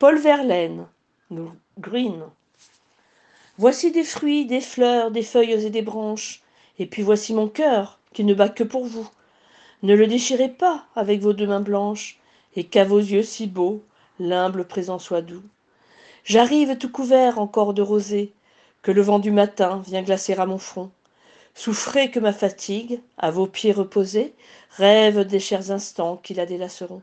Paul Verlaine, Green. Voici des fruits, des fleurs, des feuilles et des branches, et puis voici mon cœur, qui ne bat que pour vous. Ne le déchirez pas avec vos deux mains blanches, et qu'à vos yeux si beaux, l'humble présent soit doux. J'arrive tout couvert encore de rosée, que le vent du matin vient glacer à mon front. Souffrez que ma fatigue, à vos pieds reposés, rêve des chers instants qui la délaceront.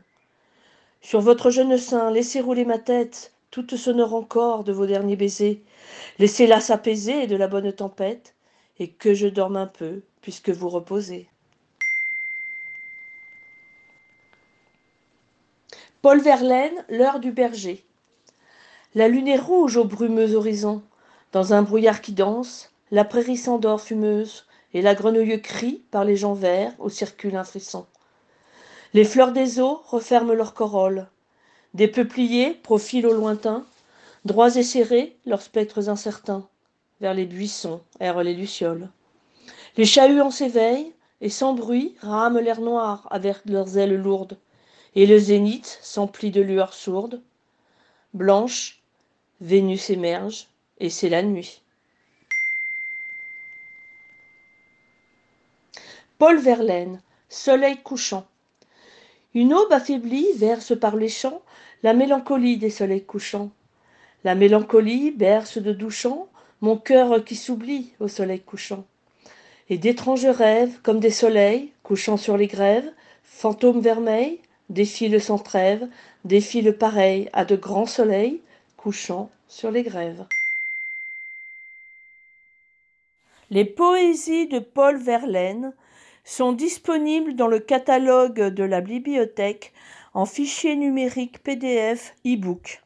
Sur votre jeune sein, laissez rouler ma tête, toute sonore encore de vos derniers baisers. Laissez-la s'apaiser de la bonne tempête, et que je dorme un peu, puisque vous reposez. Paul Verlaine, L'heure du berger. La lune est rouge au brumeux horizon. Dans un brouillard qui danse, la prairie s'endort fumeuse, et la grenouille crie par les gens verts au circule un. Les fleurs des eaux referment leurs corolles. Des peupliers profilent au lointain, droits et serrés, leurs spectres incertains. Vers les buissons errent les lucioles. Les chahuts s'éveillent, et sans bruit rament l'air noir avec leurs ailes lourdes, et le zénith s'emplit de lueurs sourdes. Blanche, Vénus émerge, et c'est la nuit. Paul Verlaine, Soleil couchant. Une aube affaiblie verse par les champs la mélancolie des soleils couchants. La mélancolie berce de doux chants mon cœur qui s'oublie au soleil couchant. Et d'étranges rêves, comme des soleils, couchant sur les grèves, fantômes vermeils, défilent sans trêve, défilent pareils à de grands soleils, couchant sur les grèves. Les poésies de Paul Verlaine sont disponibles dans le catalogue de la bibliothèque en fichier numérique PDF e-book.